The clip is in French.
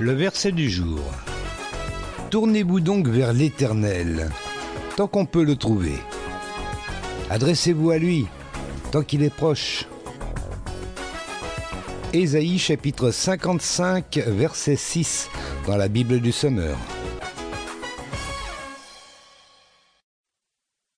Le verset du jour. Tournez-vous donc vers l'Éternel, tant qu'on peut le trouver. Adressez-vous à lui, tant qu'il est proche. Ésaïe chapitre 55, verset 6 dans la Bible du Sommeur.